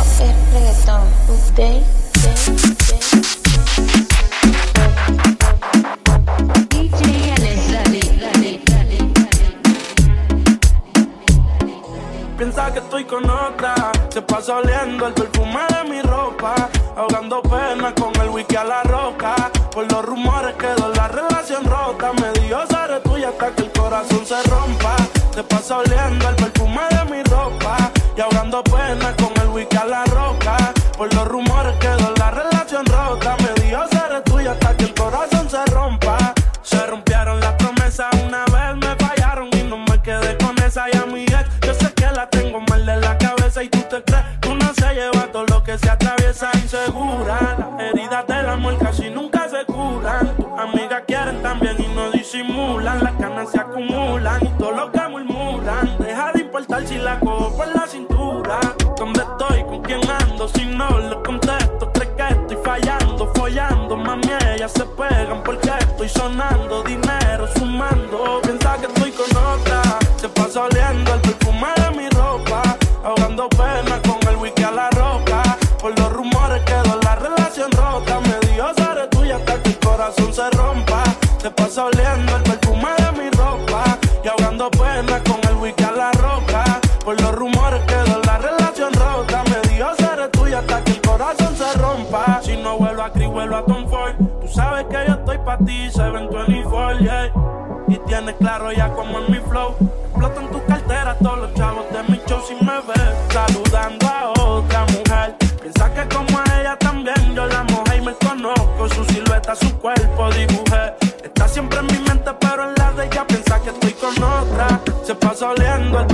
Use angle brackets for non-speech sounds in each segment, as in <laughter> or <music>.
es reggaetón. Update, Piensa que estoy con otra, se pasa oliendo el perfume de mi ropa, ahogando pena con el wiki a la roca. Por los rumores quedó la relación rota, me dio seré tuya hasta que el corazón se rompa. Se pasa oliendo el perfume de mi ropa y ahogando pena con el wiki a la roca. Por los rumores quedó la relación rota. Me dijo seré tuya hasta que el corazón se rompa. Se rompieron las promesas una vez, me fallaron y no me quedé con esa y a mi ex. Yo sé que la tengo mal de la cabeza y tú te crees que uno se lleva todo lo que se atraviesa insegura. Las heridas del amor casi nunca se curan. Tus amigas quieren también y no disimulan. Si no le contesto, crees que estoy fallando, follando. Mami, ellas se pegan porque estoy sonando. Dinero sumando. Piensa que estoy pa' ti, se ven 24, yeah. Y tienes claro ya como en mi flow. Explotan tus carteras todos los chavos de mi show si me ves saludando a otra mujer. Piensa que como a ella también yo la mojé y me conozco. Su silueta, su cuerpo dibujé. Está siempre en mi mente, pero en la de ella piensa que estoy con otra. Se pasa oliendo el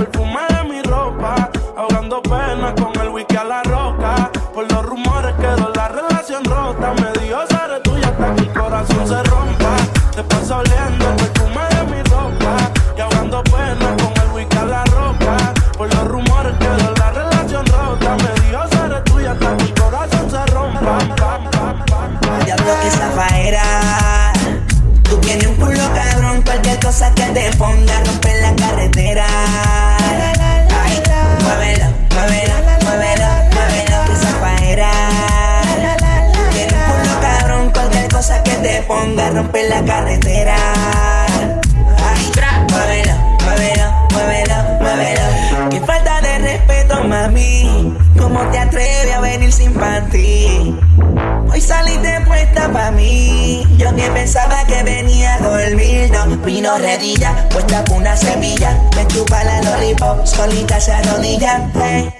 pensaba que venía a dormir. No, vino redilla, puesta con una semilla. Me chupa la lollipop, solita se arrodilla. Hey.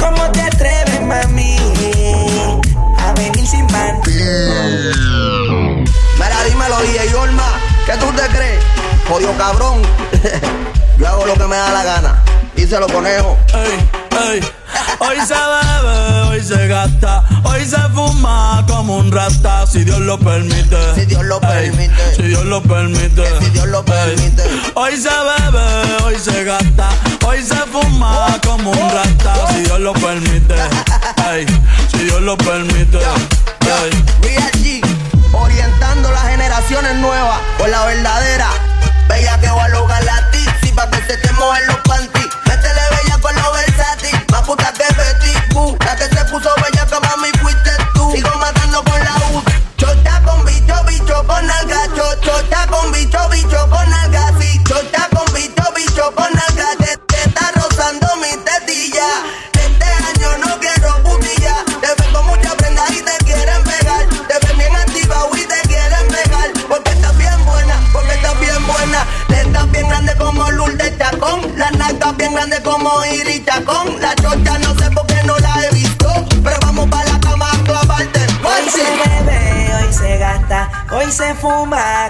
¿Cómo te atreves, mami? A venir sin panty. Mira, dímelo, DJ Olma, ¿qué tú te crees? Jodido cabrón. <laughs> Yo hago lo que me da la gana. Díselo, conejo. Ey, ey. Hoy se bebe, hoy se gasta, hoy se fuma como un rata, si Dios lo permite. Si Dios lo Ey, permite. si Dios lo permite. Si Dios lo Ey. permite. Hoy se bebe, hoy se gasta, hoy se fuma como un rata, si Dios lo permite. Si Dios lo permite. Real G, orientando las generaciones nuevas con la verdadera. Bella que va a lograr la tizi pa' que se te mojen los panties. Que se puso bella que mami fuiste tú. Sigo matando con la U. Chota con bicho, bicho con alga. Cho, chota con bicho, bicho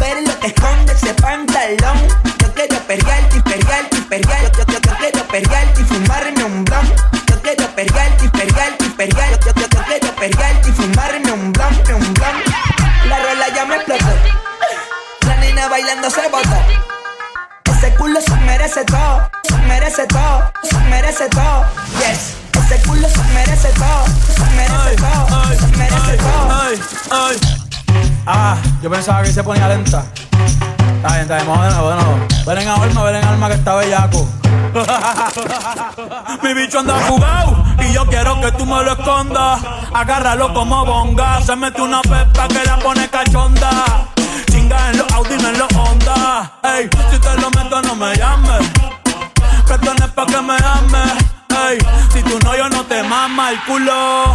ver lo que esconde ese pantalón. Yo quiero perrearte y perrearte y perrearte. Yo, yo, yo, quiero perrearte y fumarme un blon. Yo quiero perrearte y perrearte y perrearte. Yo, yo, yo, quiero perrearte y fumarme un blon, un blon. La rola ya me explotó. La nena bailando se botó. Ese culo se merece todo, se merece todo, se merece todo. Yes. Ese culo se merece todo, se merece todo, se merece todo. Ah, yo pensaba que se ponía lenta. Está bien, está bien, vamos de. Ven en alma, ven en alma que está bellaco. <laughs> Mi bicho anda jugado y yo quiero que tú me lo escondas. Agárralo como bonga. Se mete una pepa que la pone cachonda. Chinga en los Audi, no en los Honda. Ey, si te lo meto, no me llames. Prestones pa' que me ames. Ey, si tú no, yo no te mama el culo.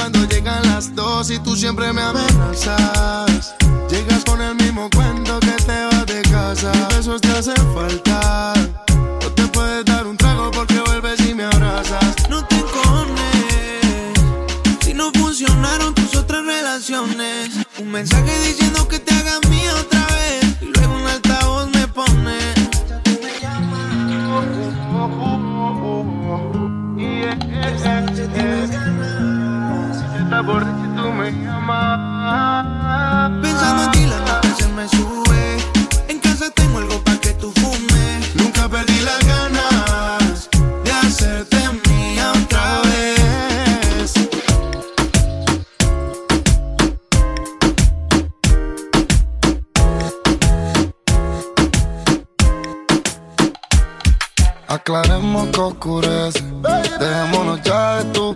cuando llegan las dos y tú siempre me amenazas. Llegas con el mismo cuento que te vas de casa. Mis besos te hacen falta. No te puedes dar un trago porque vuelves y me abrazas. No te encones si no funcionaron tus otras relaciones. Un mensaje diciendo que te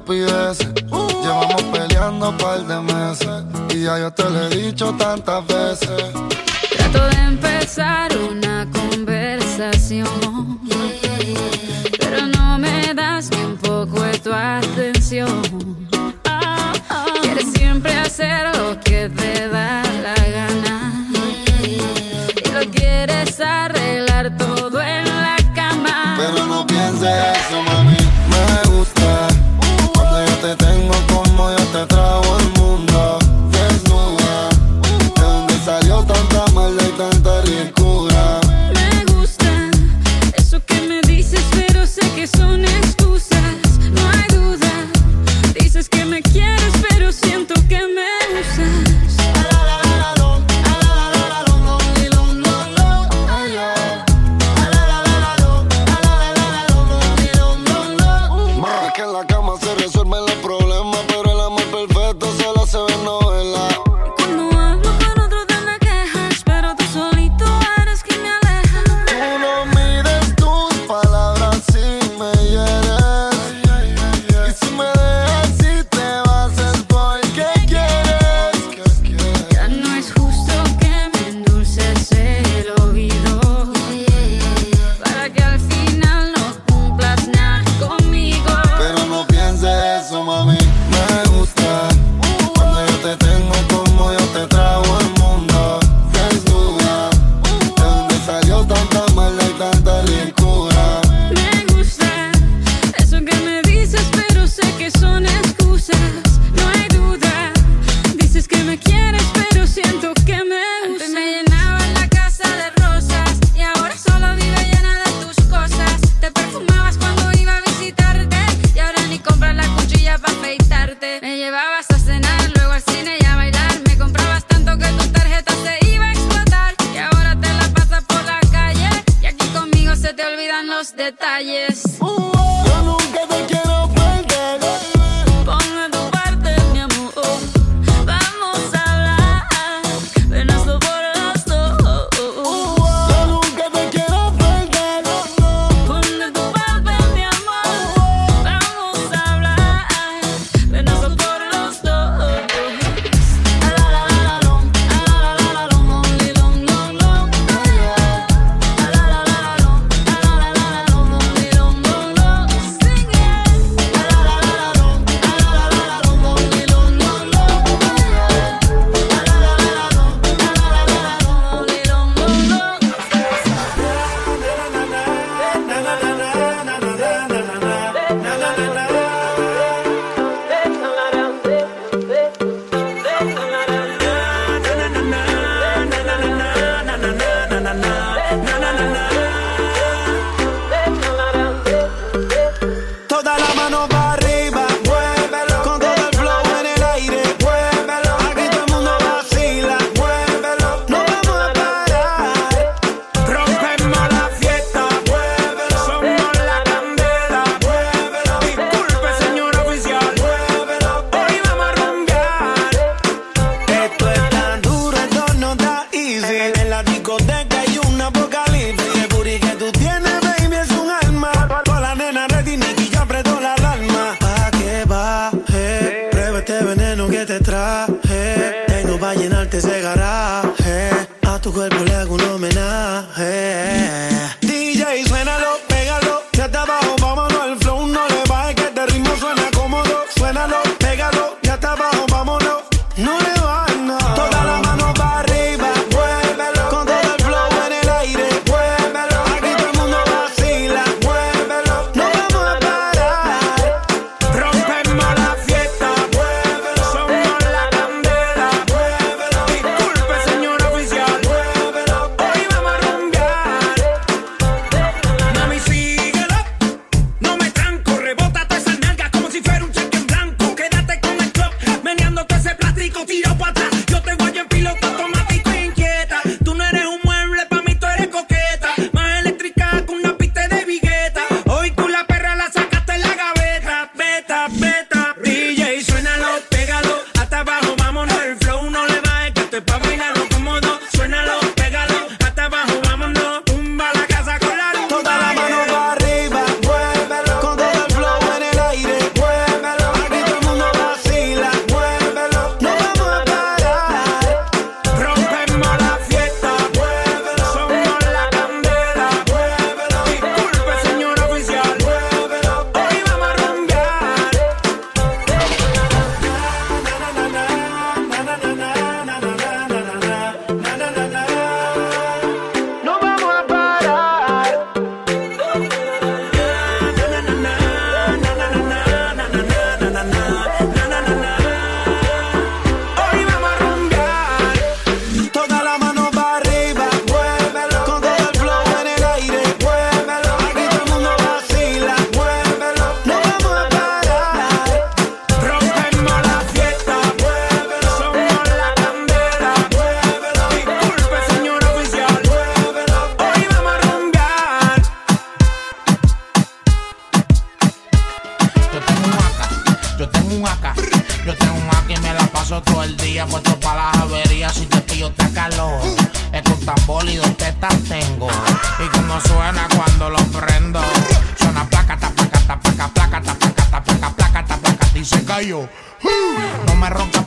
Llevamos peleando un par de meses y ya yo te lo he dicho tantas veces. Trato de empezar un las averías si te pillo te calor. Es con tambor y dos tetas tengo. Y como suena cuando lo prendo. Suena placa, tapaca, tapaca, placa, tapaca, tapaca, placa, tapaca, y se cayó. No me ronca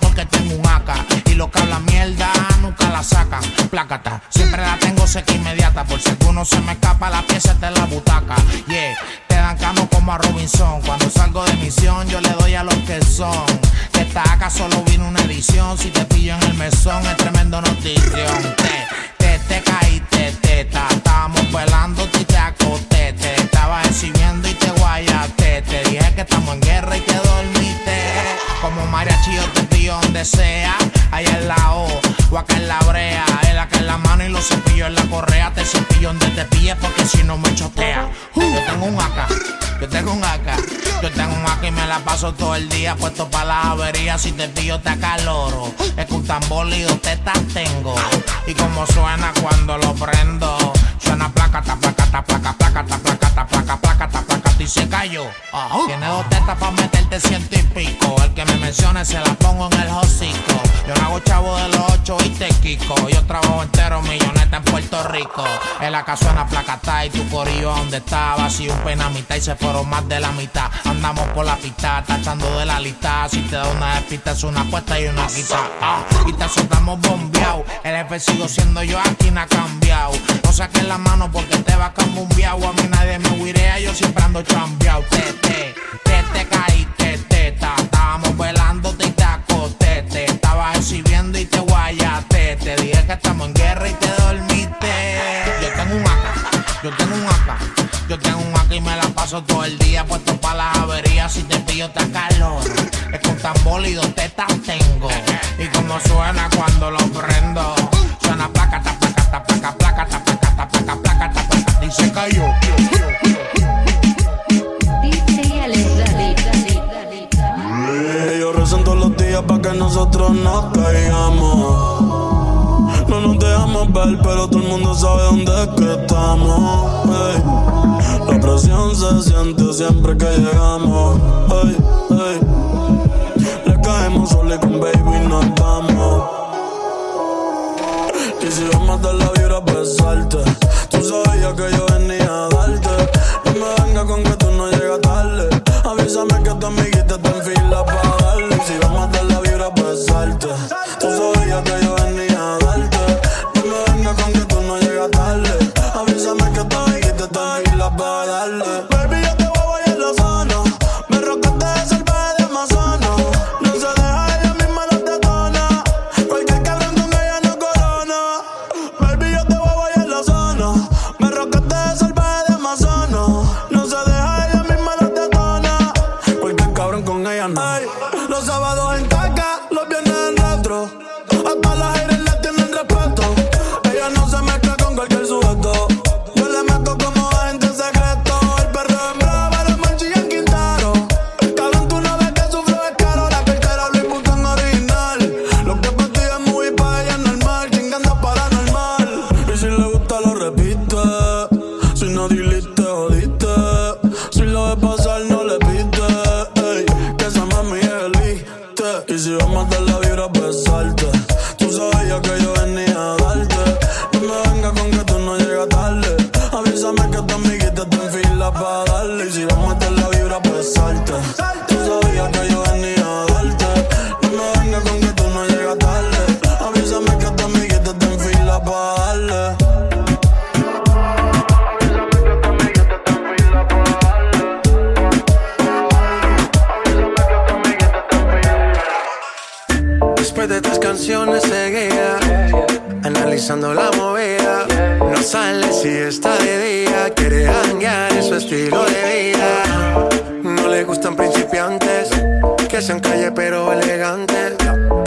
lo que habla mierda nunca la sacan. Plácata, siempre la tengo seca inmediata. Por si alguno se me escapa, la pieza está en la butaca. Yeah, te dan cano como a Robinson. Cuando salgo de misión, yo le doy a los que son. Que esta AK solo vino una edición. Si te pillo en el mesón, es tremendo notición. Te, te, te caíste, teta. Estábamos velando y te acosté. Te estaba exhibiendo y te guayaste. Te dije que estamos en guerra y dormiste. Como mariachi yo te pillo donde sea. Allá en la O, o acá en la brea. El acá en la mano y los cepillos en la correa. Te cepillo donde te pille porque si no me chotea. Yo tengo un acá, yo tengo un acá. Yo tengo un acá y me la paso todo el día puesto para la avería. Si te pillo te acaloro. Es que un tambor y dos tetas tengo. Y como suena cuando lo prendo. Suena placa, ta placa, ta placa, placa, ta placa, ta placa, placa, ta y se cayó. Tiene dos tetas para meterte ciento y pico. El que me mencione se la pongo en el hocico. Yo no hago chavo de los ocho y te quico. Yo trabajo entero milloneta en Puerto Rico. En la casa suena placata y tu corillo donde estaba. Si un pena mitad y se fueron más de la mitad. Andamos por la pista, tachando de la lista. Si te da una despista es una apuesta y una quita. Ah, y te soltamos bombeado. El F sigo siendo yo, aquí no ha cambiado. No saques la mano porque te va a cambiar. A mí nadie me huirea, yo siempre ando chambeado. Te, te, te, te caíste, teta. Estábamos velando y te acosté. Te estaba exhibiendo y te guayaste. Te dije que estamos en guerra y te dormiste. Yo tengo un acá, yo tengo un acá. Yo tengo un acá y me la paso todo el día puesto para las averías. Si te pillo te calor. Es con tambor y dos tetas tengo. Y como suena cuando lo prendo. Después de tres canciones seguía Analizando la movida. No sale si está de día Quiere hanguear en su estilo de vida. No le gustan principiantes Que sean calle pero elegantes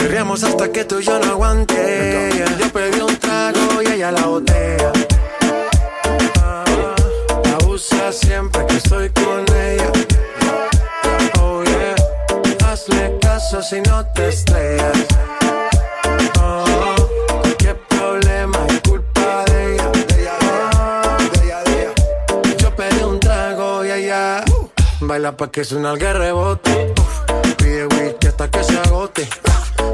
Perreamos hasta que tú y yo no aguante Yo pedí un trago y ella la botella Ah, Abusa siempre que estoy con ella Oh yeah Hazle caso si no te estrellas. Oh, qué problema es culpa de ella. De ella, de ella, de ella. Yo pedí un trago y allá. Baila pa' que suena el rebote. Pide whisky hasta que se agote.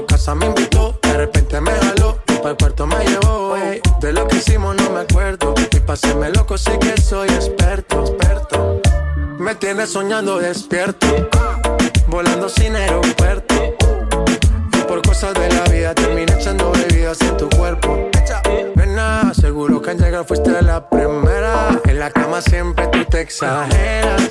Su casa me invitó, de repente me jaló. Y para el puerto me llevó. ey. De lo que hicimos no me acuerdo. Y paséme loco, sí que soy experto, experto. Me tienes soñando despierto, volando sin aeropuerto. Y por cosas de la vida terminé echando bebidas en tu cuerpo. Nena, seguro que al llegar fuiste la primera. En la cama siempre tú te exageras.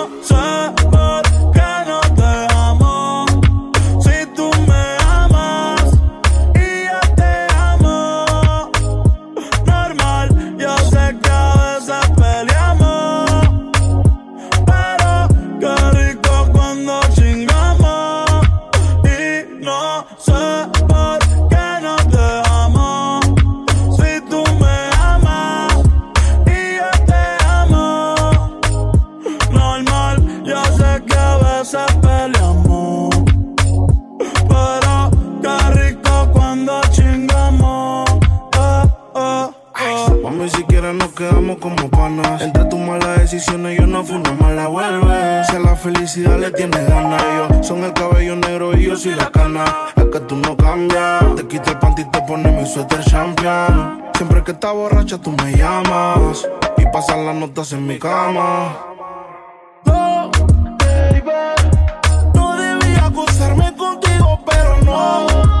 Mami, si quieres nos quedamos como panas. Entre tus malas decisiones yo no fui una mala vuelve. Si a la felicidad le tienes ganas, yo son el cabello negro y yo soy la cana. Es que tú no cambias. Te quito el panty y te pones mi suéter champion. Siempre que estás borracha tú me llamas. Y pasan las notas en mi cama. No, baby. No debía acostarme contigo, pero no.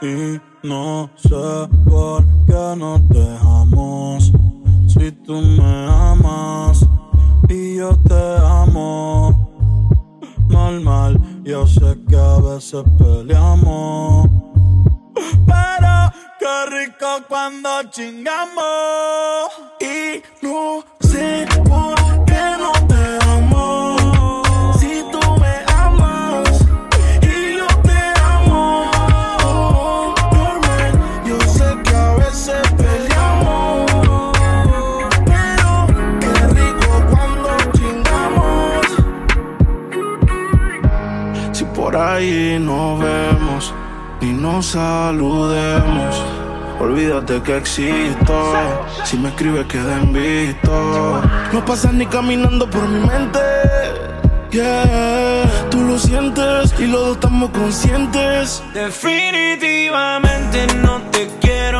Y no sé por qué nos dejamos. Si tú me amas y yo te amo. Normal, yo sé que a veces peleamos. Pero lo rico cuando chingamos. Y no sé por Que existo. Si me escribes, queda en visto. No pasas ni caminando por mi mente. Yeah, tú lo sientes y los dos estamos conscientes. Definitivamente no te quiero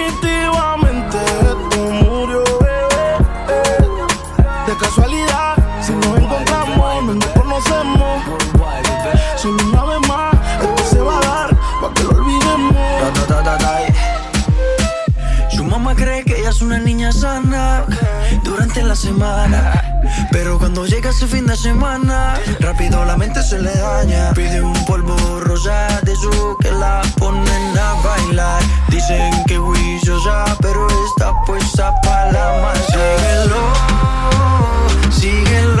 sana durante la semana. Pero cuando llega ese fin de semana, rápido la mente se le daña. Pide un polvo rosa de su que la ponen a bailar. Dicen que juiciosa, pero está puesta para la más. Síguelo, síguelo.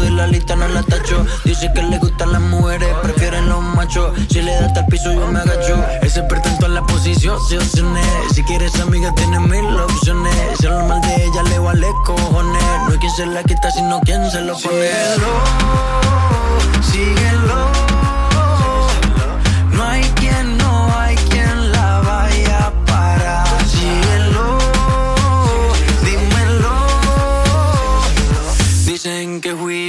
De la lista no la tacho. Dice que le gustan las mujeres, prefieren los machos. Si le da hasta piso, yo me agacho. Es experta en todas las posiciones. Si quieres amiga, tienes mil opciones. Si lo mal de ella le vale cojones. No hay quien se la quita, sino quien se lo pone. Síguelo, síguelo.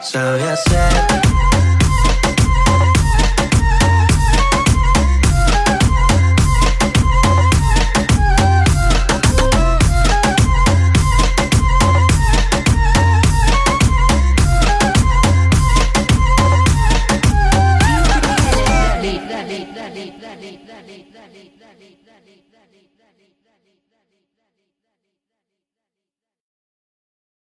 sabía hacer